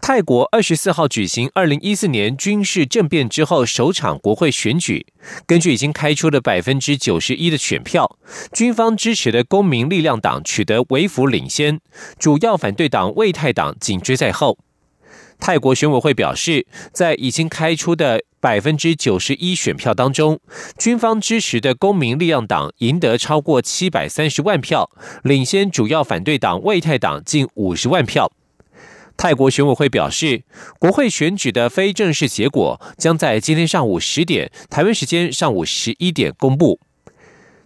泰国二十四号举行二零一四年军事政变之后首场国会选举，根据已经开出的百分之九十一的选票，军方支持的公民力量党取得微幅领先，主要反对党卫泰党紧追在后。泰国选委会表示，在已经开出的百分之九十一选票当中，军方支持的公民力量党赢得超过七百三十万票，领先主要反对党卫泰党近五十万票。泰国选委会表示，国会选举的非正式结果将在今天上午十点（台湾时间上午十一点）公布。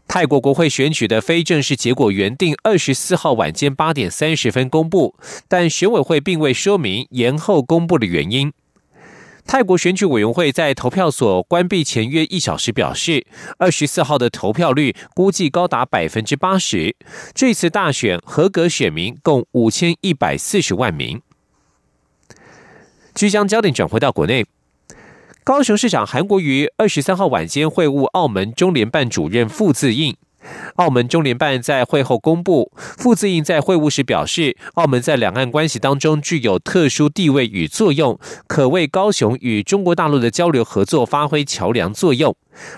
泰国国会选举的非正式结果原定二十四号晚间八点三十分公布，但选委会并未说明延后公布的原因。泰国选举委员会在投票所关闭前约一小时表示，二十四号的投票率估计高达百分之八十。这次大选合格选民共五千一百四十万名。即将焦点转回到国内，高雄市长韩国瑜二十三号晚间会晤澳门中联办主任傅自印。澳门中联办在会后公布，傅自印在会晤时表示，澳门在两岸关系当中具有特殊地位与作用，可为高雄与中国大陆的交流合作发挥桥梁作用。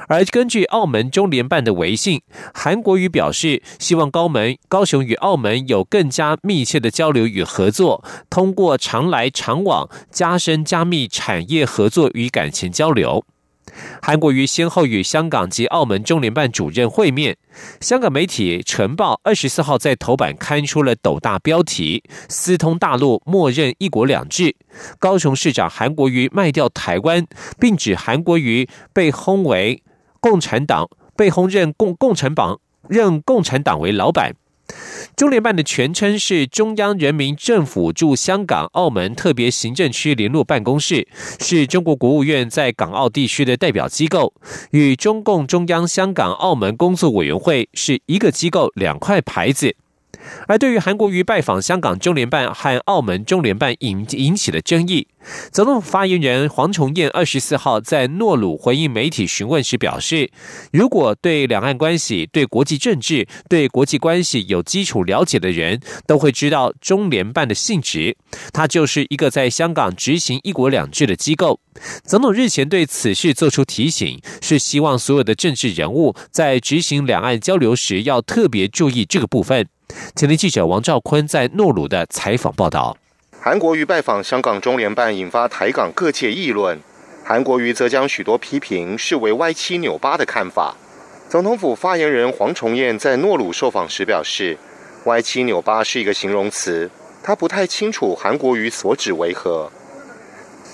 而根据澳门中联办的微信，韩国瑜表示，希望高门高雄与澳门有更加密切的交流与合作，通过常来常往，加深加密产业合作与感情交流。韩国瑜先后与香港及澳门中联办主任会面。香港媒体《晨报》二十四号在头版刊出了斗大标题：“私通大陆，默认一国两制。”高雄市长韩国瑜卖掉台湾，并指韩国瑜被轰为共产党，被轰任共共产党，任共产党为老板。中联办的全称是中央人民政府驻香港、澳门特别行政区联络办公室，是中国国务院在港澳地区的代表机构，与中共中央香港、澳门工作委员会是一个机构，两块牌子。而对于韩国瑜拜访香港中联办和澳门中联办引引起的争议，总统发言人黄崇彦二十四号在诺鲁回应媒体询问时表示，如果对两岸关系、对国际政治、对国际关系有基础了解的人，都会知道中联办的性质，它就是一个在香港执行一国两制的机构。总统日前对此事作出提醒，是希望所有的政治人物在执行两岸交流时要特别注意这个部分。前天记者王兆坤在诺鲁的采访报道：韩国瑜拜访香港中联办，引发台港各界议论。韩国瑜则将许多批评视为歪七扭八的看法。总统府发言人黄崇彦在诺鲁受访时表示：“歪七扭八是一个形容词，他不太清楚韩国瑜所指为何。”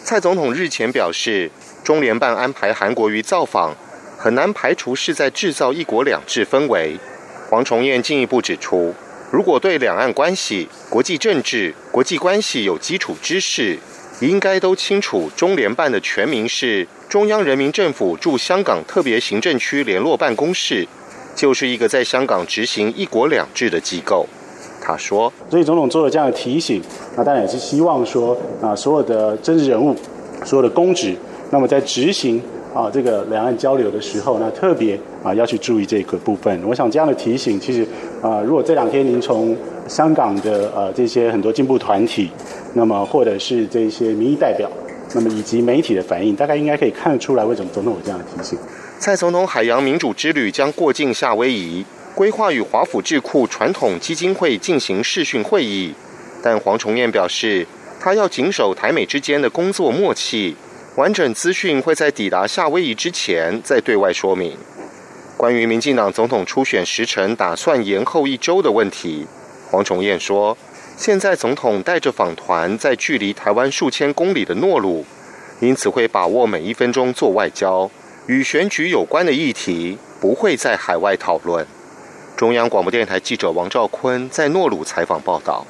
蔡总统日前表示，中联办安排韩国瑜造访，很难排除是在制造一国两制氛围。黄崇彦进一步指出。如果对两岸关系、国际政治、国际关系有基础知识，应该都清楚。中联办的全名是中央人民政府驻香港特别行政区联络办公室，就是一个在香港执行一国两制的机构。他说：“所以总统做了这样的提醒，那当然也是希望说啊，所有的政治人物、所有的公职，那么在执行。”啊，这个两岸交流的时候，那特别啊要去注意这个部分。我想这样的提醒，其实啊，如果这两天您从香港的呃这些很多进步团体，那么或者是这些民意代表，那么以及媒体的反应，大概应该可以看得出来，为什么总统有这样的提醒。蔡总统海洋民主之旅将过境夏威夷，规划与华府智库传统基金会进行视讯会议，但黄崇彦表示，他要谨守台美之间的工作默契。完整资讯会在抵达夏威夷之前再对外说明。关于民进党总统初选时程打算延后一周的问题，黄崇彦说：“现在总统带着访团在距离台湾数千公里的诺鲁，因此会把握每一分钟做外交。与选举有关的议题不会在海外讨论。”中央广播电台记者王兆坤在诺鲁采访报道。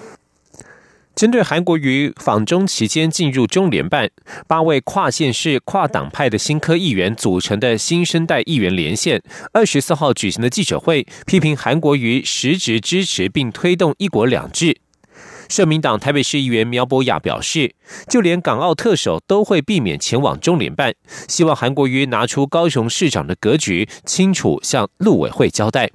针对韩国瑜访中期间进入中联办，八位跨县市、跨党派的新科议员组成的新生代议员连线，二十四号举行的记者会，批评韩国瑜实质支持并推动“一国两制”。社民党台北市议员苗博雅表示，就连港澳特首都会避免前往中联办，希望韩国瑜拿出高雄市长的格局，清楚向陆委会交代。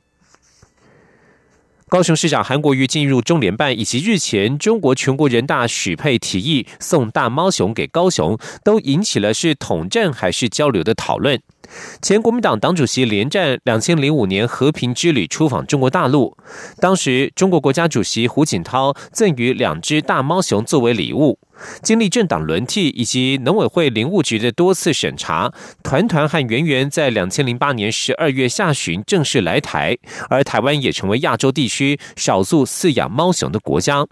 高雄市长韩国瑜进入中联办，以及日前中国全国人大许配提议送大猫熊给高雄，都引起了是统战还是交流的讨论。前国民党党主席连战两千零五年和平之旅出访中国大陆，当时中国国家主席胡锦涛赠予两只大猫熊作为礼物。经历政党轮替以及农委会林务局的多次审查，团团和圆圆在两千零八年十二月下旬正式来台，而台湾也成为亚洲地区少数饲养猫熊的国家。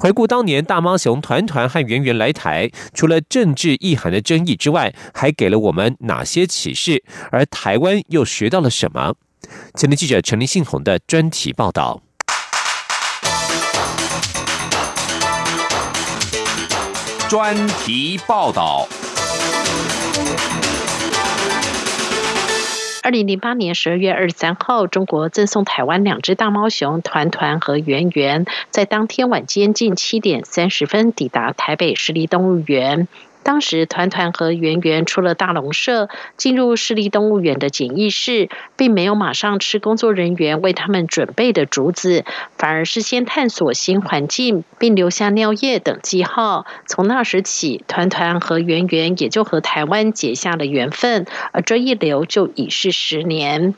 回顾当年大妈熊团团和圆圆来台，除了政治意涵的争议之外，还给了我们哪些启示？而台湾又学到了什么？前天记者陈立信宏的专题报道。专题报道。二零零八年十二月二十三号，中国赠送台湾两只大猫熊团团和圆圆，在当天晚间近七点三十分抵达台北市立动物园。当时，团团和圆圆出了大笼舍，进入市立动物园的检疫室，并没有马上吃工作人员为他们准备的竹子，反而是先探索新环境，并留下尿液等记号。从那时起，团团和圆圆也就和台湾结下了缘分，而这一留就已是十年。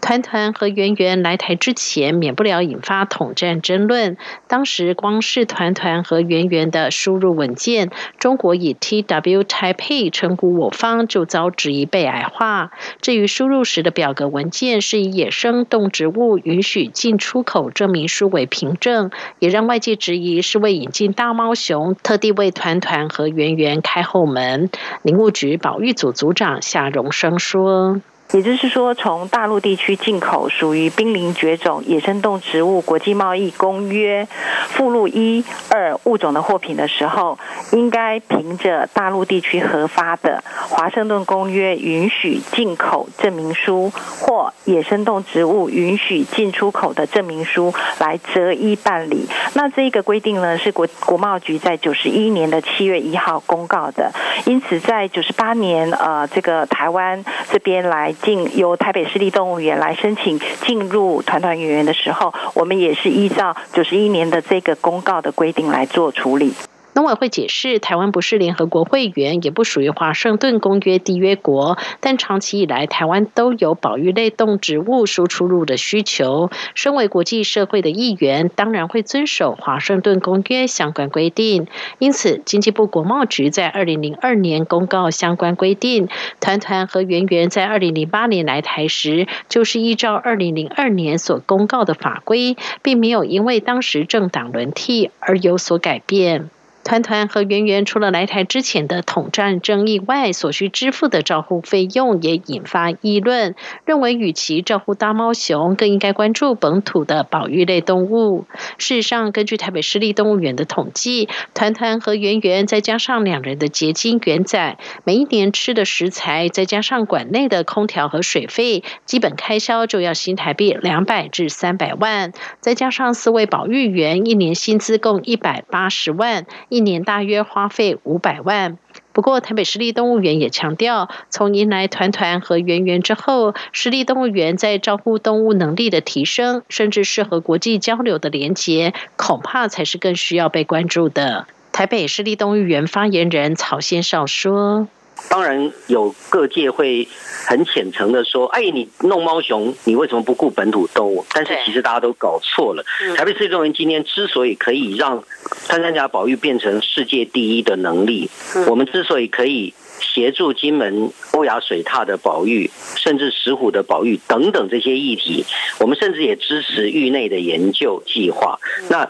团团和圆圆来台之前，免不了引发统战争论。当时，光是团团和圆圆的输入文件，中国以 T。W Taipei 称呼我方就遭质疑被矮化。至于输入时的表格文件是以野生动植物允许进出口证明书为凭证，也让外界质疑是为引进大猫熊特地为团团和圆圆开后门。林务局保育组组长夏荣生说。也就是说，从大陆地区进口属于濒临绝种野生动植物国际贸易公约附录一二物种的货品的时候，应该凭着大陆地区核发的华盛顿公约允许进口证明书或野生动植物允许进出口的证明书来择一办理。那这一个规定呢，是国国贸局在九十一年的七月一号公告的。因此，在九十八年，呃，这个台湾这边来。进由台北市立动物园来申请进入团团圆圆的时候，我们也是依照九十一年的这个公告的规定来做处理。农委会解释，台湾不是联合国会员，也不属于华盛顿公约缔约国，但长期以来，台湾都有保育类动植物输出入的需求。身为国际社会的一员，当然会遵守华盛顿公约相关规定。因此，经济部国贸局在二零零二年公告相关规定，团团和圆圆在二零零八年来台时，就是依照二零零二年所公告的法规，并没有因为当时政党轮替而有所改变。团团和圆圆除了来台之前的统战争议外，所需支付的照护费用也引发议论。认为与其照顾大猫熊，更应该关注本土的保育类动物。事实上，根据台北市立动物园的统计，团团和圆圆再加上两人的结晶圆仔，每一年吃的食材，再加上馆内的空调和水费，基本开销就要新台币两百至三百万。再加上四位保育员一年薪资共一百八十万。一年大约花费五百万。不过，台北市立动物园也强调，从迎来团团和圆圆之后，市立动物园在照顾动物能力的提升，甚至是和国际交流的连结，恐怕才是更需要被关注的。台北市立动物园发言人曹先生说。当然有各界会很虔诚的说：“哎，你弄猫熊，你为什么不顾本土动物？”但是其实大家都搞错了。台北市动物园今天之所以可以让穿山甲保育变成世界第一的能力，我们之所以可以协助金门欧亚水獭的保育，甚至石虎的保育等等这些议题，我们甚至也支持域内的研究计划。那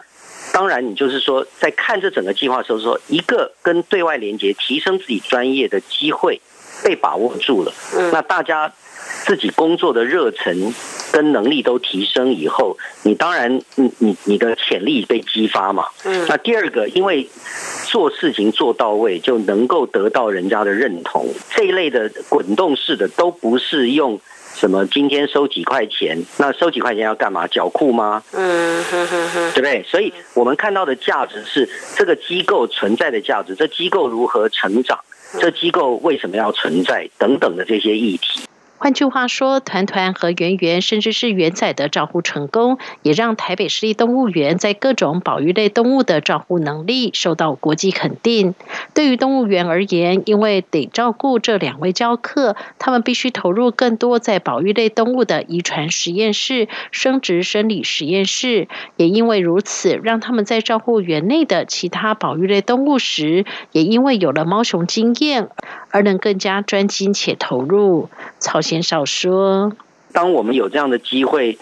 当然，你就是说，在看这整个计划的时候，说一个跟对外连接、提升自己专业的机会被把握住了。嗯，那大家自己工作的热忱跟能力都提升以后，你当然你你你的潜力被激发嘛。嗯。那第二个，因为做事情做到位，就能够得到人家的认同。这一类的滚动式的，都不是用什么今天收几块钱，那收几块钱要干嘛？缴库吗？嗯哼哼哼，对不对？所以我们看到的价值是这个机构存在的价值，这机构如何成长，这机构为什么要存在等等的这些议题。换句话说，团团和圆圆，甚至是圆仔的照护成功，也让台北市立动物园在各种保育类动物的照护能力受到国际肯定。对于动物园而言，因为得照顾这两位教客，他们必须投入更多在保育类动物的遗传实验室、生殖生理实验室。也因为如此，让他们在照顾园内的其他保育类动物时，也因为有了猫熊经验，而能更加专心且投入。曹先少说，当我们有这样的机会，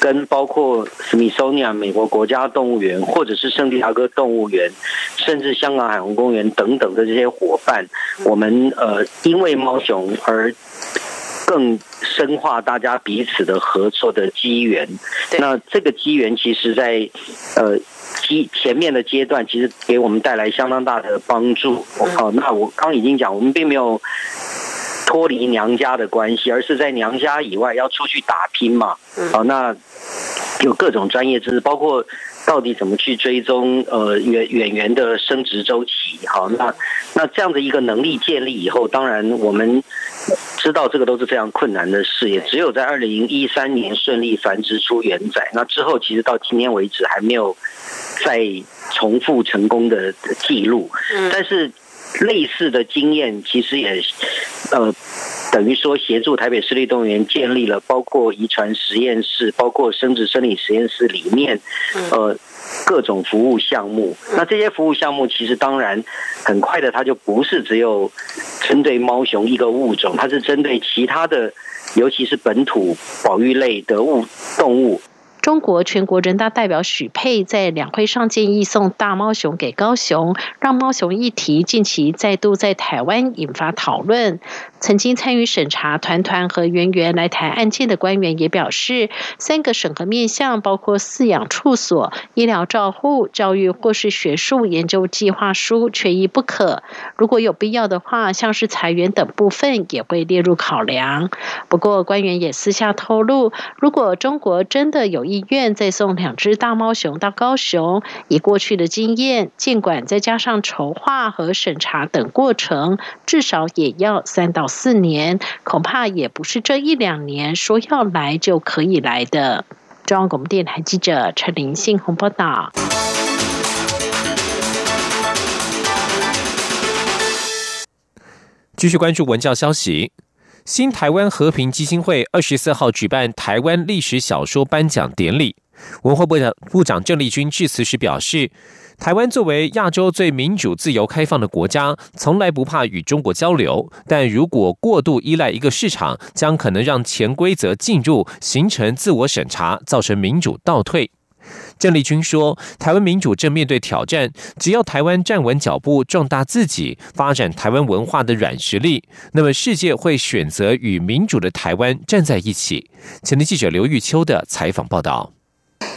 跟包括 Smithsonian 美国国家动物园，或者是圣地亚哥动物园，甚至香港海洋公园等等的这些伙伴，我们呃，因为猫熊而更深化大家彼此的合作的机缘。那这个机缘，其实在呃基前面的阶段，其实给我们带来相当大的帮助。好，那我刚已经讲，我们并没有。脱离娘家的关系，而是在娘家以外要出去打拼嘛？好，那有各种专业知识，包括到底怎么去追踪呃远远员的生殖周期。好，那那这样的一个能力建立以后，当然我们知道这个都是非常困难的事，也只有在二零一三年顺利繁殖出原仔，那之后其实到今天为止还没有再重复成功的记录。嗯，但是。类似的经验其实也，呃，等于说协助台北市立动物园建立了包括遗传实验室、包括生殖生理实验室里面，呃，各种服务项目。那这些服务项目其实当然很快的，它就不是只有针对猫熊一个物种，它是针对其他的，尤其是本土保育类的物动物。中国全国人大代表许佩在两会上建议送大猫熊给高雄，让猫熊议题近期再度在台湾引发讨论。曾经参与审查团团和圆圆来台案件的官员也表示，三个审核面向包括饲养处所、医疗照护、教育或是学术研究计划书，缺一不可。如果有必要的话，像是裁员等部分也会列入考量。不过，官员也私下透露，如果中国真的有医院再送两只大猫熊到高雄，以过去的经验，尽管再加上筹划和审查等过程，至少也要三到。四年恐怕也不是这一两年说要来就可以来的。中央广播电台记者陈林信宏报道。继续关注文教消息，新台湾和平基金会二十四号举办台湾历史小说颁奖典礼，文化部长部长郑丽君致辞时表示。台湾作为亚洲最民主、自由、开放的国家，从来不怕与中国交流。但如果过度依赖一个市场，将可能让潜规则进入，形成自我审查，造成民主倒退。郑丽君说：“台湾民主正面对挑战，只要台湾站稳脚步，壮大自己，发展台湾文化的软实力，那么世界会选择与民主的台湾站在一起。”前的记者刘玉秋的采访报道。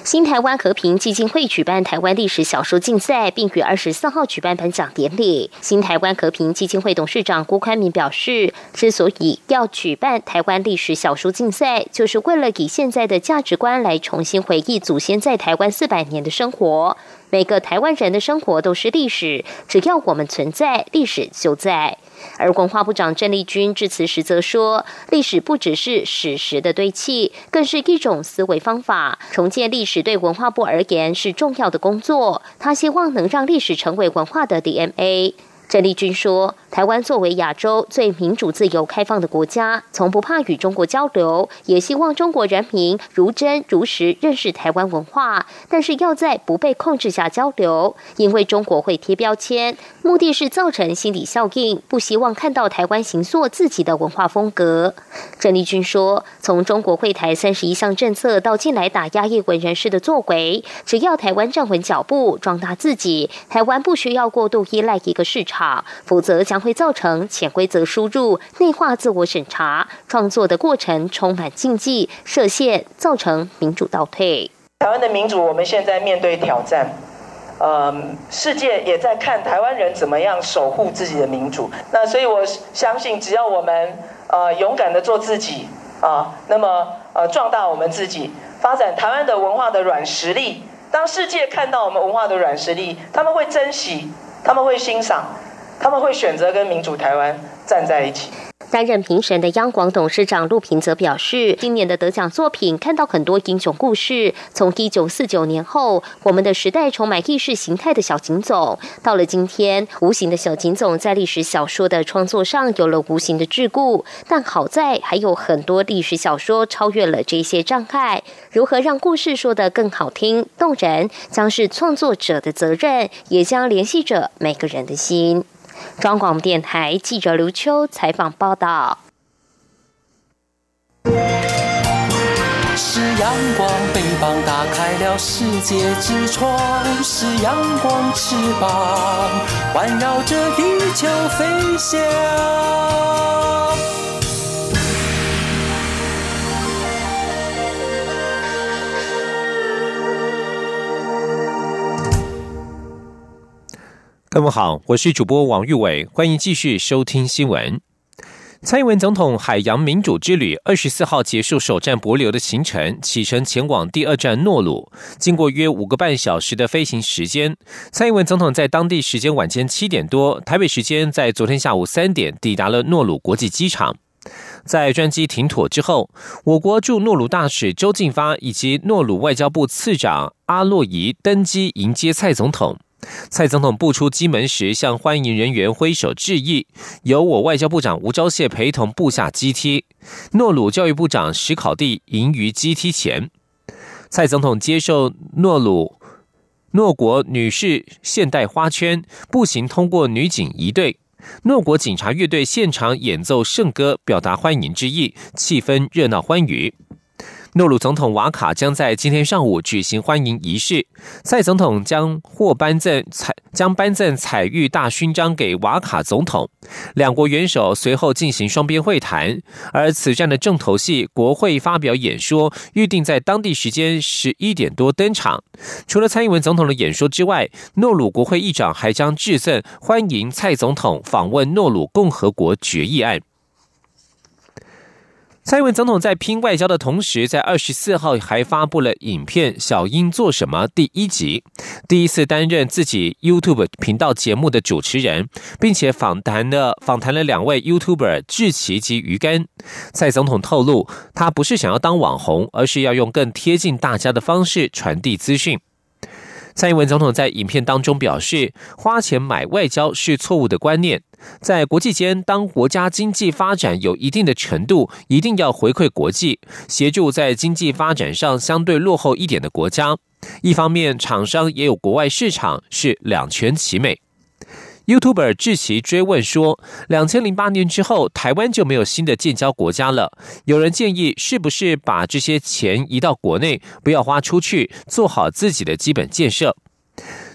新台湾和平基金会举办台湾历史小说竞赛，并于二十四号举办颁奖典礼。新台湾和平基金会董事长郭宽明表示，之所以要举办台湾历史小说竞赛，就是为了以现在的价值观来重新回忆祖先在台湾四百年的生活。每个台湾人的生活都是历史，只要我们存在，历史就在。而文化部长郑丽君致辞时则说：“历史不只是史实的堆砌，更是一种思维方法。重建历史对文化部而言是重要的工作。他希望能让历史成为文化的 DNA。”郑丽君说：“台湾作为亚洲最民主、自由、开放的国家，从不怕与中国交流，也希望中国人民如真如实认识台湾文化。但是要在不被控制下交流，因为中国会贴标签，目的是造成心理效应，不希望看到台湾形塑自己的文化风格。”郑丽君说：“从中国会台三十一项政策到近来打压业文人士的作为，只要台湾站稳脚步，壮大自己，台湾不需要过度依赖一个市场。”否则将会造成潜规则输入、内化自我审查，创作的过程充满禁忌、设限，造成民主倒退。台湾的民主，我们现在面对挑战。呃，世界也在看台湾人怎么样守护自己的民主。那所以我相信，只要我们呃勇敢的做自己啊，那么呃壮大我们自己，发展台湾的文化的软实力。当世界看到我们文化的软实力，他们会珍惜，他们会欣赏，他们会选择跟民主台湾站在一起。担任评审的央广董事长陆平则表示，今年的得奖作品看到很多英雄故事。从一九四九年后，我们的时代充满意识形态的小警总，到了今天，无形的小警总在历史小说的创作上有了无形的桎梏。但好在还有很多历史小说超越了这些障碍。如何让故事说得更好听、动人，将是创作者的责任，也将联系着每个人的心。中广电台记者刘秋采访报道：是阳光，翅膀打开了世界之窗；是阳光，翅膀环绕着地球飞翔。各位好，我是主播王玉伟，欢迎继续收听新闻。蔡英文总统海洋民主之旅二十四号结束首站博流的行程，启程前往第二站诺鲁。经过约五个半小时的飞行时间，蔡英文总统在当地时间晚间七点多，台北时间在昨天下午三点抵达了诺鲁国际机场。在专机停妥之后，我国驻诺鲁大使周进发以及诺鲁外交部次长阿洛伊登机迎接蔡总统。蔡总统步出机门时，向欢迎人员挥手致意，由我外交部长吴钊燮陪同步下机梯。诺鲁教育部长史考蒂迎于机梯前。蔡总统接受诺鲁诺国女士现代花圈，步行通过女警仪队。诺国警察乐队现场演奏圣歌，表达欢迎之意，气氛热闹欢愉。诺鲁总统瓦卡将在今天上午举行欢迎仪式，蔡总统将获颁赠彩将颁赠彩玉大勋章给瓦卡总统，两国元首随后进行双边会谈。而此战的重头戏，国会发表演说，预定在当地时间十一点多登场。除了蔡英文总统的演说之外，诺鲁国会议长还将致赠欢迎蔡总统访问诺鲁共和国决议案。蔡英文总统在拼外交的同时，在二十四号还发布了影片《小英做什么》第一集，第一次担任自己 YouTube 频道节目的主持人，并且访谈了访谈了两位 YouTuber 志奇及鱼竿。蔡总统透露，他不是想要当网红，而是要用更贴近大家的方式传递资讯。蔡英文总统在影片当中表示，花钱买外交是错误的观念。在国际间，当国家经济发展有一定的程度，一定要回馈国际，协助在经济发展上相对落后一点的国家。一方面，厂商也有国外市场，是两全其美。YouTuber 志奇追问说：“两千零八年之后，台湾就没有新的建交国家了？有人建议，是不是把这些钱移到国内，不要花出去，做好自己的基本建设？”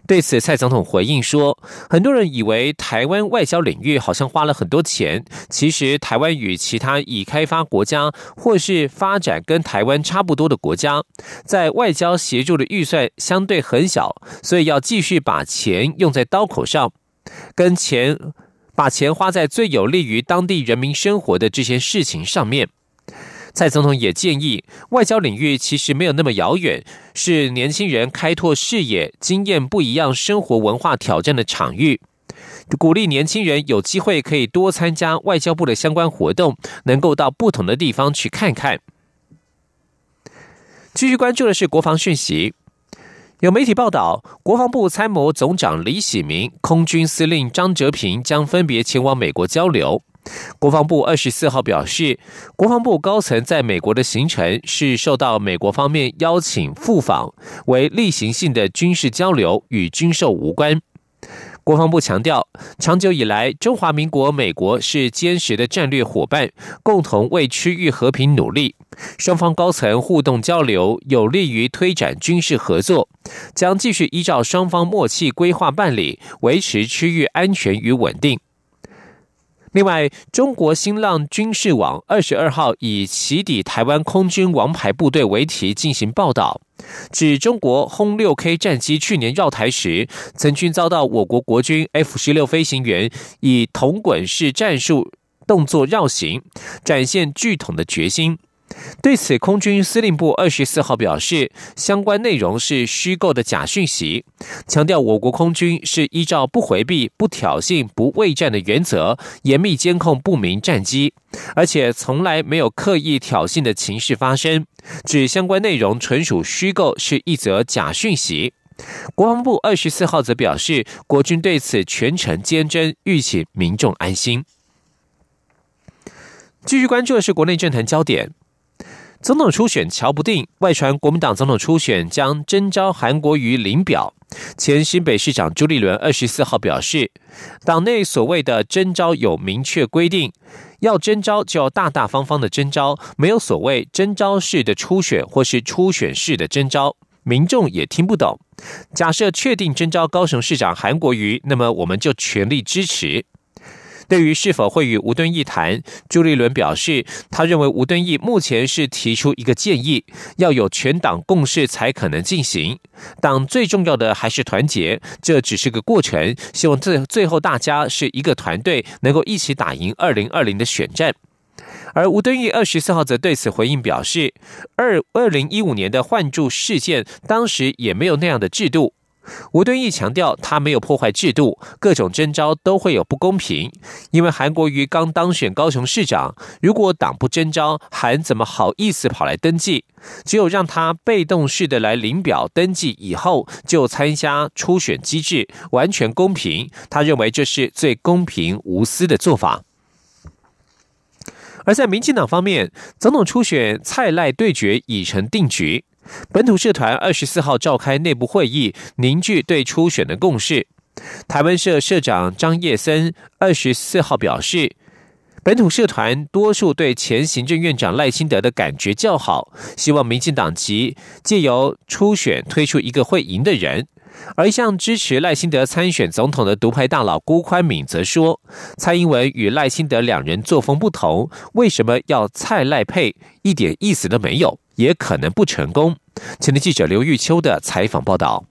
对此，蔡总统回应说：“很多人以为台湾外交领域好像花了很多钱，其实台湾与其他已开发国家或是发展跟台湾差不多的国家，在外交协助的预算相对很小，所以要继续把钱用在刀口上。”跟钱，把钱花在最有利于当地人民生活的这些事情上面。蔡总统也建议，外交领域其实没有那么遥远，是年轻人开拓视野、经验不一样生活文化挑战的场域。鼓励年轻人有机会可以多参加外交部的相关活动，能够到不同的地方去看看。继续关注的是国防讯息。有媒体报道，国防部参谋总长李喜明、空军司令张哲平将分别前往美国交流。国防部二十四号表示，国防部高层在美国的行程是受到美国方面邀请赴访，为例行性的军事交流，与军售无关。国防部强调，长久以来，中华民国、美国是坚实的战略伙伴，共同为区域和平努力。双方高层互动交流，有利于推展军事合作，将继续依照双方默契规划办理，维持区域安全与稳定。另外，中国新浪军事网二十二号以“起底台湾空军王牌部队”为题进行报道，指中国轰六 K 战机去年绕台时，曾经遭到我国国军 F 十六飞行员以铜滚式战术动作绕行，展现巨统的决心。对此，空军司令部二十四号表示，相关内容是虚构的假讯息，强调我国空军是依照不回避、不挑衅、不畏战的原则，严密监控不明战机，而且从来没有刻意挑衅的情势发生，指相关内容纯属虚构，是一则假讯息。国防部二十四号则表示，国军对此全程坚贞，欲请民众安心。继续关注的是国内政坛焦点。总统初选瞧不定，外传国民党总统初选将征召韩国瑜领表。前新北市长朱立伦二十四号表示，党内所谓的征召有明确规定，要征召就要大大方方的征召，没有所谓征召式的初选或是初选式的征召，民众也听不懂。假设确定征召高雄市长韩国瑜，那么我们就全力支持。对于是否会与吴敦义谈，朱立伦表示，他认为吴敦义目前是提出一个建议，要有全党共识才可能进行。党最重要的还是团结，这只是个过程，希望最最后大家是一个团队，能够一起打赢二零二零的选战。而吴敦义二十四号则对此回应表示，二二零一五年的换柱事件，当时也没有那样的制度。吴敦义强调，他没有破坏制度，各种征召都会有不公平。因为韩国瑜刚当选高雄市长，如果党不征召，韩怎么好意思跑来登记？只有让他被动式的来领表登记以后，就参加初选机制，完全公平。他认为这是最公平无私的做法。而在民进党方面，总统初选蔡赖对决已成定局。本土社团二十四号召开内部会议，凝聚对初选的共识。台湾社社长张叶森二十四号表示，本土社团多数对前行政院长赖清德的感觉较好，希望民进党籍借由初选推出一个会赢的人。而向支持赖清德参选总统的独派大佬辜宽敏则说，蔡英文与赖清德两人作风不同，为什么要蔡赖配，一点意思都没有。也可能不成功。前天记者刘玉秋的采访报道。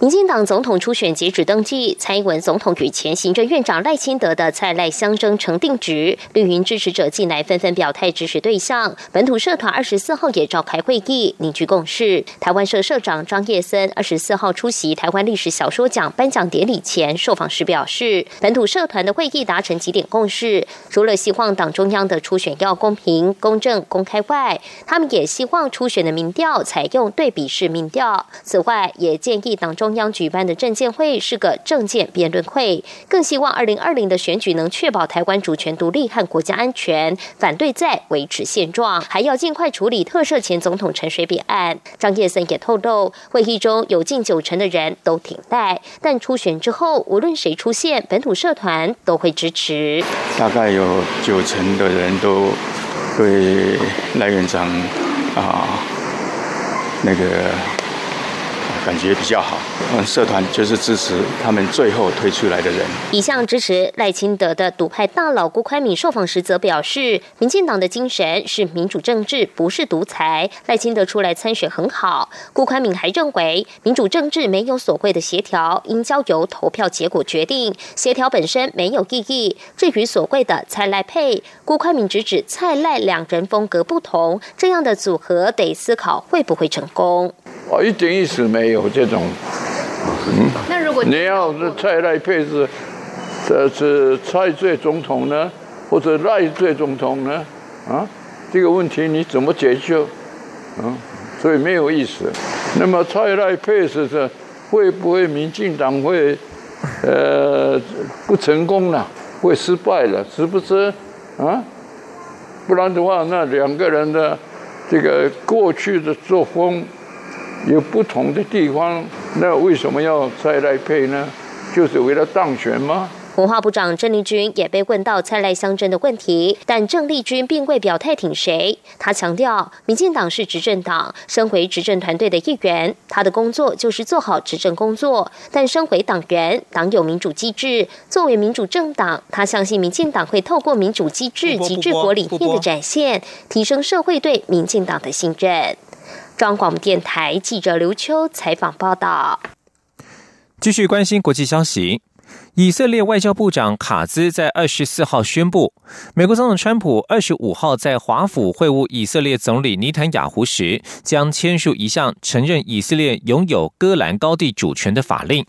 民进党总统初选截止登记，蔡英文总统与前行政院长赖清德的蔡赖相争成定局，绿营支持者近来纷纷表态支持对象。本土社团二十四号也召开会议，凝聚共识。台湾社社长张叶森二十四号出席台湾历史小说奖颁奖典礼前受访时表示，本土社团的会议达成几点共识，除了希望党中央的初选要公平、公正、公开外，他们也希望初选的民调采用对比式民调。此外，也建议党中。中央举办的政见会是个政见辩论会，更希望二零二零的选举能确保台湾主权独立和国家安全，反对再维持现状，还要尽快处理特赦前总统陈水扁案。张叶森也透露，会议中有近九成的人都挺赖，但初选之后，无论谁出现，本土社团都会支持。大概有九成的人都对赖院长啊那个。感觉比较好，嗯，社团就是支持他们最后推出来的人。一向支持赖清德的独派大佬郭宽敏受访时则表示，民进党的精神是民主政治，不是独裁。赖清德出来参选很好。郭宽敏还认为，民主政治没有所谓的协调，应交由投票结果决定，协调本身没有意义。至于所谓的蔡赖配，郭宽敏直指蔡赖两人风格不同，这样的组合得思考会不会成功。哦，一点意思没有这种。嗯，那如果你要是蔡赖配置，这是蔡最总统呢，或者赖最总统呢？啊，这个问题你怎么解决？嗯，所以没有意思。那么蔡赖配是这会不会民进党会呃不成功了，会失败了，是不是？啊，不然的话，那两个人的这个过去的作风。有不同的地方，那为什么要再来配呢？就是为了当选吗？文化部长郑丽君也被问到蔡赖相争的问题，但郑丽君并未表态挺谁。他强调，民进党是执政党，身为执政团队的一员，他的工作就是做好执政工作。但身为党员，党有民主机制，作为民主政党，他相信民进党会透过民主机制及治国理念的展现，提升社会对民进党的信任。中央广播电台记者刘秋采访报道。继续关心国际消息，以色列外交部长卡兹在二十四号宣布，美国总统川普二十五号在华府会晤以色列总理尼坦雅胡时，将签署一项承认以色列拥有戈兰高地主权的法令。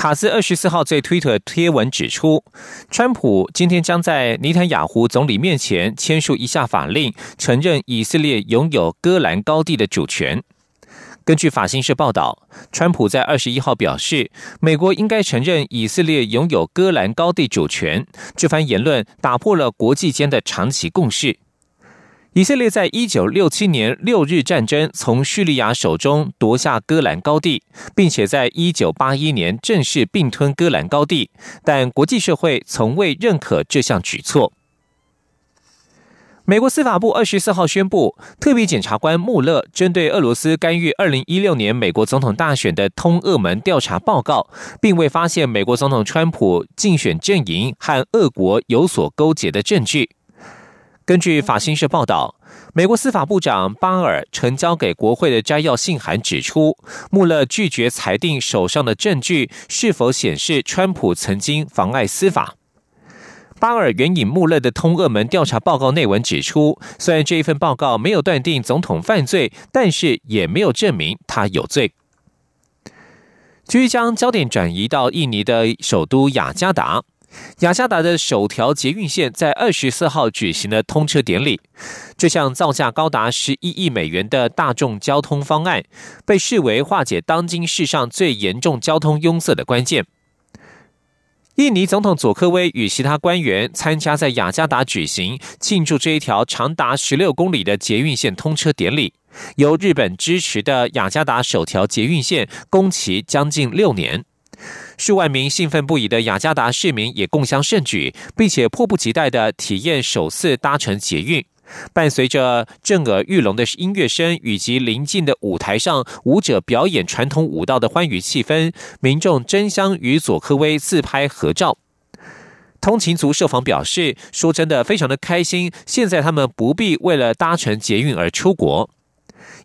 卡斯二十四号在推特贴文指出，川普今天将在尼坦雅胡总理面前签署一下法令，承认以色列拥有戈兰高地的主权。根据法新社报道，川普在二十一号表示，美国应该承认以色列拥有戈兰高地主权。这番言论打破了国际间的长期共识。以色列在一九六七年六日战争从叙利亚手中夺下戈兰高地，并且在一九八一年正式并吞戈兰高地，但国际社会从未认可这项举措。美国司法部二十四号宣布，特别检察官穆勒针对俄罗斯干预二零一六年美国总统大选的通俄门调查报告，并未发现美国总统川普竞选阵营和俄国有所勾结的证据。根据法新社报道，美国司法部长巴尔呈交给国会的摘要信函指出，穆勒拒绝裁定手上的证据是否显示川普曾经妨碍司法。巴尔援引穆勒的通俄门调查报告内文指出，虽然这一份报告没有断定总统犯罪，但是也没有证明他有罪。继续将焦点转移到印尼的首都雅加达。雅加达的首条捷运线在二十四号举行了通车典礼。这项造价高达十一亿美元的大众交通方案，被视为化解当今世上最严重交通拥塞的关键。印尼总统佐科威与其他官员参加在雅加达举行庆祝这一条长达十六公里的捷运线通车典礼。由日本支持的雅加达首条捷运线，工期将近六年。数万名兴奋不已的雅加达市民也共襄盛举，并且迫不及待的体验首次搭乘捷运。伴随着震耳欲聋的音乐声以及临近的舞台上舞者表演传统舞蹈的欢愉气氛，民众争相与佐科威自拍合照。通勤族受访表示：“说真的，非常的开心，现在他们不必为了搭乘捷运而出国。”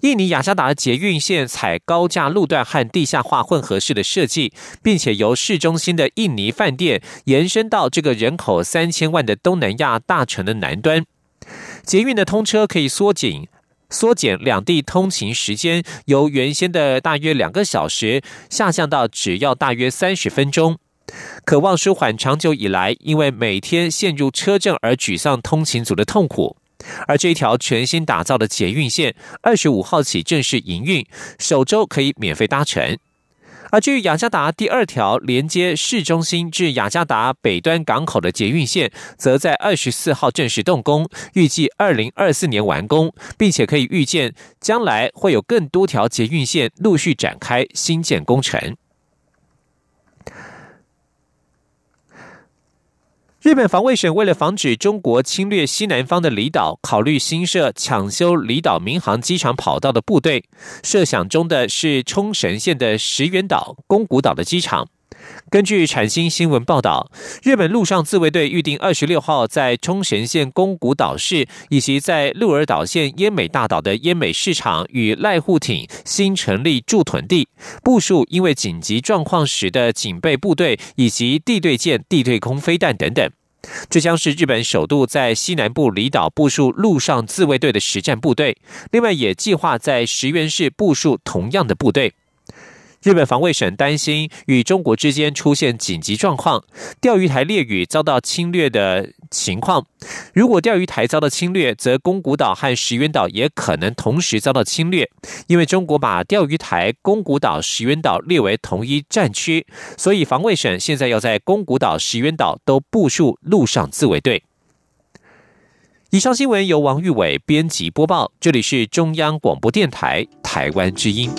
印尼雅加达捷运线采高架路段和地下化混合式的设计，并且由市中心的印尼饭店延伸到这个人口三千万的东南亚大城的南端。捷运的通车可以缩紧缩减两地通勤时间，由原先的大约两个小时下降到只要大约三十分钟，渴望舒缓长久以来因为每天陷入车阵而沮丧通勤族的痛苦。而这一条全新打造的捷运线，二十五号起正式营运，首周可以免费搭乘。而至于雅加达第二条连接市中心至雅加达北端港口的捷运线，则在二十四号正式动工，预计二零二四年完工，并且可以预见将来会有更多条捷运线陆续展开新建工程。日本防卫省为了防止中国侵略西南方的离岛，考虑新设抢修离岛民航机场跑道的部队。设想中的是冲绳县的石垣岛、宫古岛的机场。根据产新新闻报道，日本陆上自卫队预定二十六号在冲绳县宫古岛市以及在鹿儿岛县奄美大岛的奄美市场与濑户町新成立驻屯地，部署因为紧急状况时的警备部队以及地对舰、地对空飞弹等等。这将是日本首度在西南部离岛部署陆上自卫队的实战部队，另外也计划在石垣市部署同样的部队。日本防卫省担心与中国之间出现紧急状况，钓鱼台列屿遭到侵略的情况。如果钓鱼台遭到侵略，则宫古岛和石垣岛也可能同时遭到侵略。因为中国把钓鱼台、宫古岛、石垣岛列为同一战区，所以防卫省现在要在宫古岛、石垣岛都部署陆上自卫队。以上新闻由王玉伟编辑播报，这里是中央广播电台台湾之音。